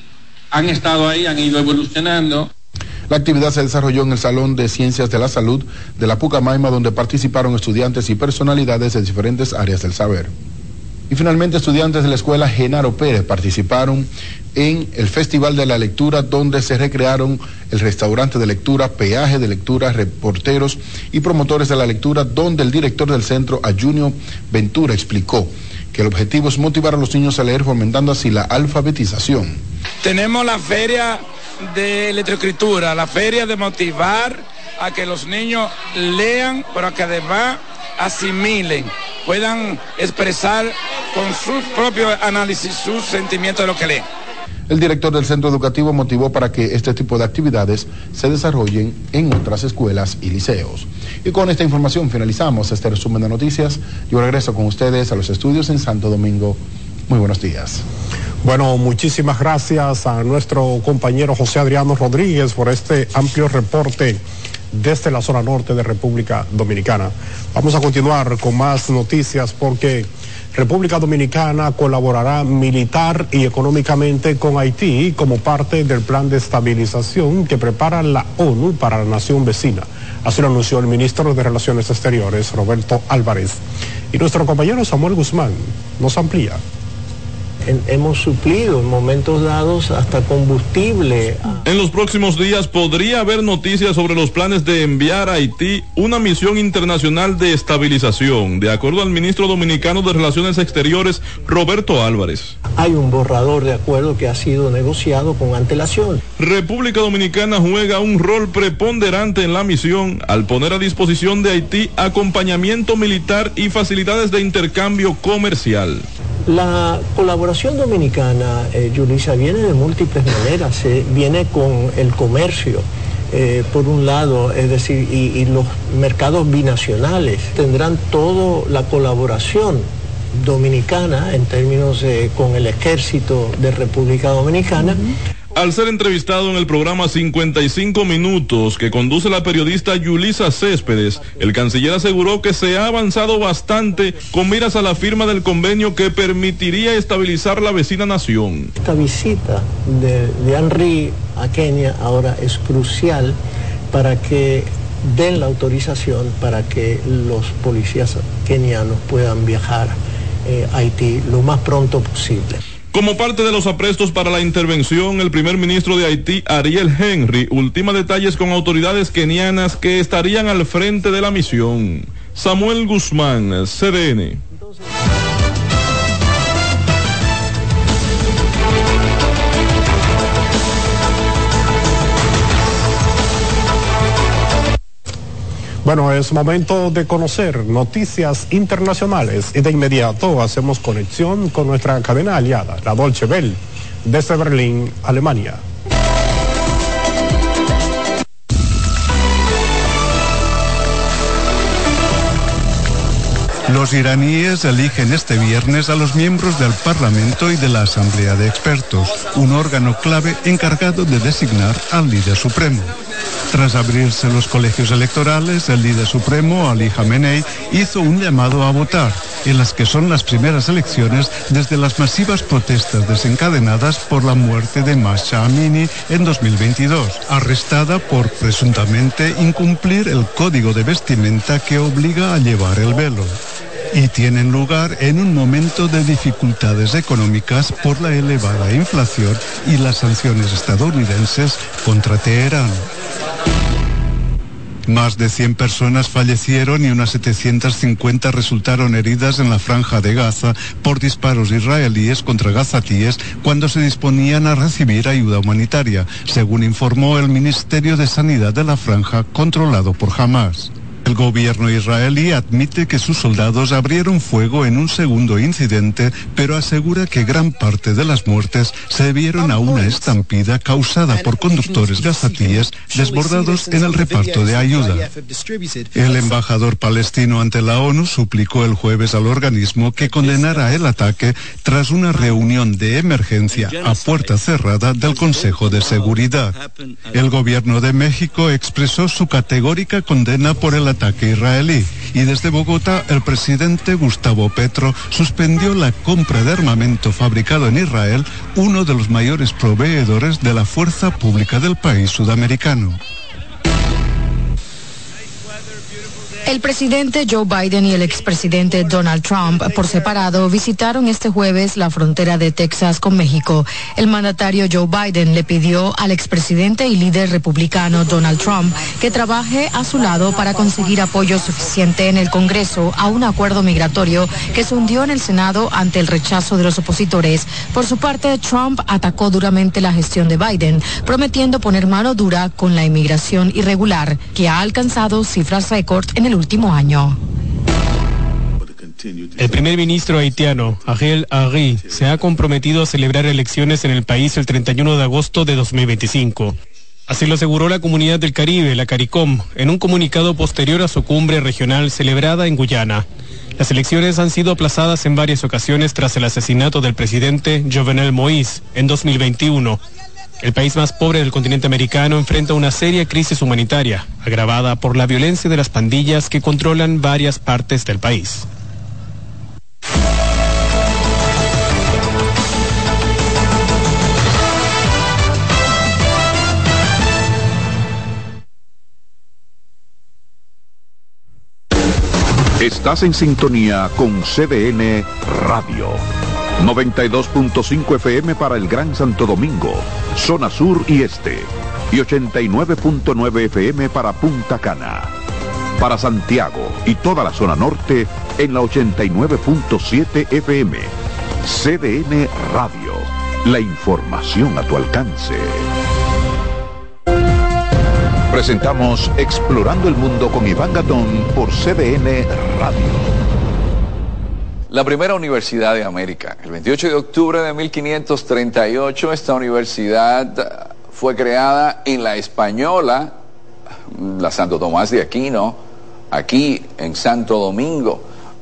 han estado ahí, han ido evolucionando. La actividad se desarrolló en el Salón de Ciencias de la Salud de la Pucamaima, donde participaron estudiantes y personalidades de diferentes áreas del saber. Y finalmente estudiantes de la escuela Genaro Pérez participaron en el Festival de la Lectura donde se recrearon el restaurante de lectura, peaje de lectura, reporteros y promotores de la lectura donde el director del centro, Ayunio Ventura, explicó que el objetivo es motivar a los niños a leer fomentando así la alfabetización. Tenemos la feria de electroescritura, la feria de motivar a que los niños lean, pero que además asimilen, puedan expresar con su propio análisis sus sentimientos de lo que leen. El director del centro educativo motivó para que este tipo de actividades se desarrollen en otras escuelas y liceos. Y con esta información finalizamos este resumen de noticias. Yo regreso con ustedes a los estudios en Santo Domingo. Muy buenos días. Bueno, muchísimas gracias a nuestro compañero José Adriano Rodríguez por este amplio reporte desde la zona norte de República Dominicana. Vamos a continuar con más noticias porque República Dominicana colaborará militar y económicamente con Haití como parte del plan de estabilización que prepara la ONU para la nación vecina. Así lo anunció el ministro de Relaciones Exteriores, Roberto Álvarez. Y nuestro compañero Samuel Guzmán nos amplía hemos suplido en momentos dados hasta combustible. En los próximos días podría haber noticias sobre los planes de enviar a Haití una misión internacional de estabilización, de acuerdo al ministro dominicano de Relaciones Exteriores, Roberto Álvarez. Hay un borrador de acuerdo que ha sido negociado con antelación. República Dominicana juega un rol preponderante en la misión al poner a disposición de Haití acompañamiento militar y facilidades de intercambio comercial. La colaboración dominicana, eh, Yulisa, viene de múltiples maneras. viene con el comercio, eh, por un lado, es decir, y, los mercados binacionales tendrán toda la colaboración dominicana en términos de, con el ejército de República Dominicana. Al ser entrevistado en el programa 55 Minutos que conduce la periodista Yulisa Céspedes, el canciller aseguró que se ha avanzado bastante con miras a la firma del convenio que permitiría estabilizar la vecina nación. Esta visita de, de Henry a Kenia ahora es crucial para que den la autorización para que los policías kenianos puedan viajar eh, a Haití lo más pronto posible. Como parte de los aprestos para la intervención, el primer ministro de Haití, Ariel Henry, ultima detalles con autoridades kenianas que estarían al frente de la misión. Samuel Guzmán, CDN. Bueno, es momento de conocer noticias internacionales y de inmediato hacemos conexión con nuestra cadena aliada, la Dolce Bell, desde Berlín, Alemania. Los iraníes eligen este viernes a los miembros del Parlamento y de la Asamblea de Expertos, un órgano clave encargado de designar al líder supremo. Tras abrirse los colegios electorales, el líder supremo, Ali Khamenei, hizo un llamado a votar, en las que son las primeras elecciones desde las masivas protestas desencadenadas por la muerte de Masha Amini en 2022, arrestada por presuntamente incumplir el código de vestimenta que obliga a llevar el velo y tienen lugar en un momento de dificultades económicas por la elevada inflación y las sanciones estadounidenses contra Teherán. Más de 100 personas fallecieron y unas 750 resultaron heridas en la franja de Gaza por disparos israelíes contra gazatíes cuando se disponían a recibir ayuda humanitaria, según informó el Ministerio de Sanidad de la franja controlado por Hamas. El gobierno israelí admite que sus soldados abrieron fuego en un segundo incidente, pero asegura que gran parte de las muertes se debieron a una estampida causada por conductores gazatíes desbordados en el reparto de ayuda. El embajador palestino ante la ONU suplicó el jueves al organismo que condenara el ataque tras una reunión de emergencia a puerta cerrada del Consejo de Seguridad. El gobierno de México expresó su categórica condena por el ataque israelí y desde Bogotá el presidente Gustavo Petro suspendió la compra de armamento fabricado en Israel, uno de los mayores proveedores de la fuerza pública del país sudamericano. El presidente Joe Biden y el expresidente Donald Trump, por separado, visitaron este jueves la frontera de Texas con México. El mandatario Joe Biden le pidió al expresidente y líder republicano Donald Trump que trabaje a su lado para conseguir apoyo suficiente en el Congreso a un acuerdo migratorio que se hundió en el Senado ante el rechazo de los opositores. Por su parte, Trump atacó duramente la gestión de Biden, prometiendo poner mano dura con la inmigración irregular, que ha alcanzado cifras récord en el último año. El primer ministro haitiano, Ariel Henry, se ha comprometido a celebrar elecciones en el país el 31 de agosto de 2025. Así lo aseguró la Comunidad del Caribe, la CARICOM, en un comunicado posterior a su cumbre regional celebrada en Guyana. Las elecciones han sido aplazadas en varias ocasiones tras el asesinato del presidente Jovenel Moïse en 2021. El país más pobre del continente americano enfrenta una seria crisis humanitaria, agravada por la violencia de las pandillas que controlan varias partes del país. Estás en sintonía con CDN Radio. 92.5 FM para el Gran Santo Domingo, zona sur y este. Y 89.9 FM para Punta Cana. Para Santiago y toda la zona norte en la 89.7 FM. CDN Radio. La información a tu alcance. Presentamos Explorando el Mundo con Iván Gatón por CDN Radio. La primera universidad de América. El 28 de octubre de 1538 esta universidad fue creada en la Española, la Santo Tomás de Aquino, aquí en Santo Domingo,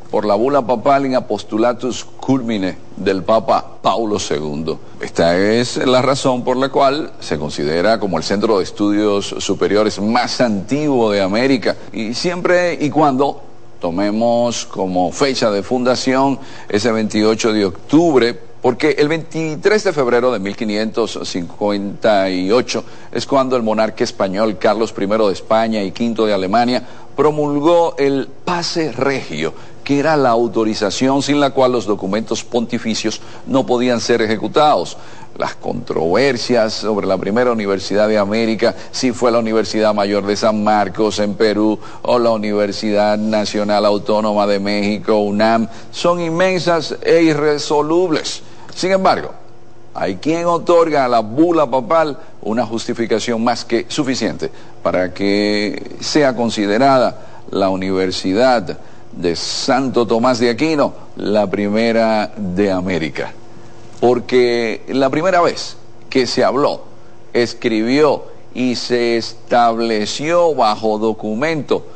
por la bula papal in apostulatus culmine del Papa Paulo II. Esta es la razón por la cual se considera como el centro de estudios superiores más antiguo de América y siempre y cuando tomemos como fecha de fundación ese 28 de octubre, porque el 23 de febrero de 1558 es cuando el monarca español Carlos I de España y V de Alemania promulgó el pase regio, que era la autorización sin la cual los documentos pontificios no podían ser ejecutados las controversias sobre la primera universidad de América, si fue la Universidad Mayor de San Marcos en Perú o la Universidad Nacional Autónoma de México, UNAM, son inmensas e irresolubles. Sin embargo, hay quien otorga a la bula papal una justificación más que suficiente para que sea considerada la Universidad de Santo Tomás de Aquino la primera de América porque la primera vez que se habló, escribió y se estableció bajo documento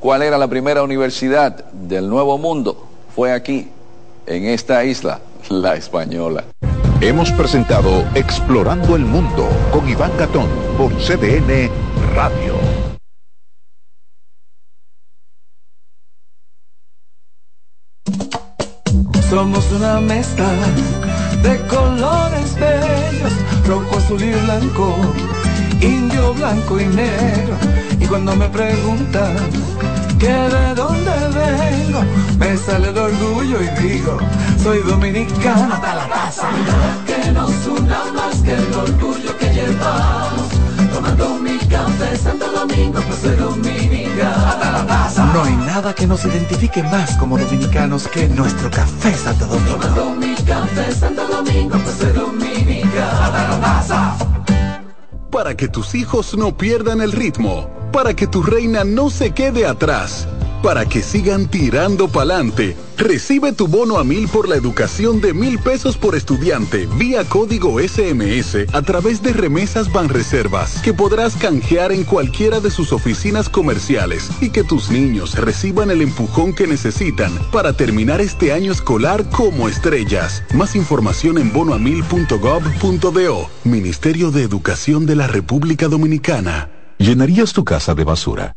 cuál era la primera universidad del Nuevo Mundo. Fue aquí, en esta isla, la española. Hemos presentado Explorando el Mundo con Iván Gatón por CDN Radio. Somos una mezcla de colores bellos, rojo, azul y blanco, indio, blanco y negro. Y cuando me preguntan que de dónde vengo, me sale el orgullo y digo, soy dominicano hasta la taza. Que nos una más que el orgullo que llevamos, Santo Domingo, pues hasta la taza. No hay nada que nos identifique más como dominicanos que nuestro café Santo Domingo. Santo pues hasta la taza. Para que tus hijos no pierdan el ritmo, para que tu reina no se quede atrás, para que sigan tirando pa'lante. Recibe tu bono a mil por la educación de mil pesos por estudiante vía código SMS a través de remesas Banreservas que podrás canjear en cualquiera de sus oficinas comerciales y que tus niños reciban el empujón que necesitan para terminar este año escolar como estrellas. Más información en bonoamil.gov.do. Ministerio de Educación de la República Dominicana. ¿Llenarías tu casa de basura?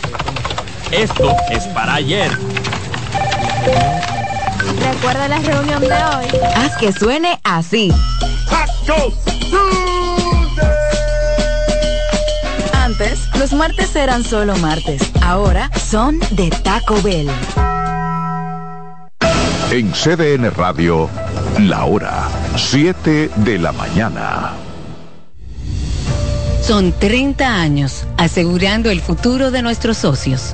Esto es para ayer. Recuerda la reunión de hoy. Haz que suene así. Antes, los martes eran solo martes. Ahora son de Taco Bell. En CDN Radio, la hora 7 de la mañana. Son 30 años asegurando el futuro de nuestros socios.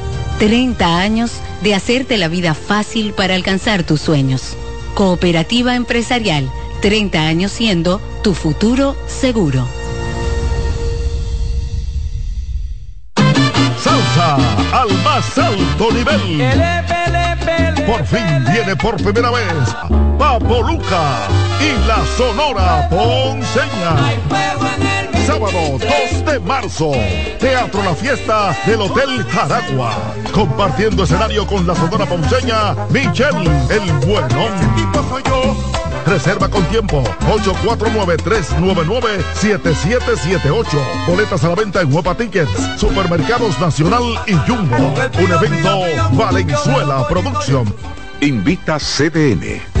30 años de hacerte la vida fácil para alcanzar tus sueños. Cooperativa Empresarial, 30 años siendo tu futuro seguro. Salsa al más alto nivel. Por fin viene por primera vez Papo Luca y la Sonora Ponceña. Sábado 2 de marzo, Teatro La Fiesta del Hotel Jaragua. Compartiendo escenario con la Sonora Ponceña, Michelle el Buenón. Reserva con tiempo 849-399-7778. Boletas a la venta en Huepa Tickets, Supermercados Nacional y Jumbo. Un evento Valenzuela Producción. Invita CDN.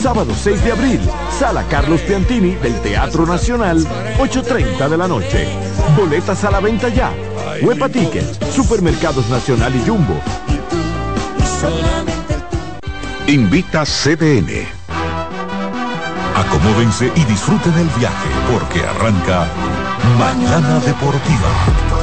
Sábado 6 de abril, Sala Carlos Piantini del Teatro Nacional, 8.30 de la noche. Boletas a la venta ya. Huepa Supermercados Nacional y Jumbo. Invita CDN. Acomódense y disfruten el viaje porque arranca Mañana Deportiva.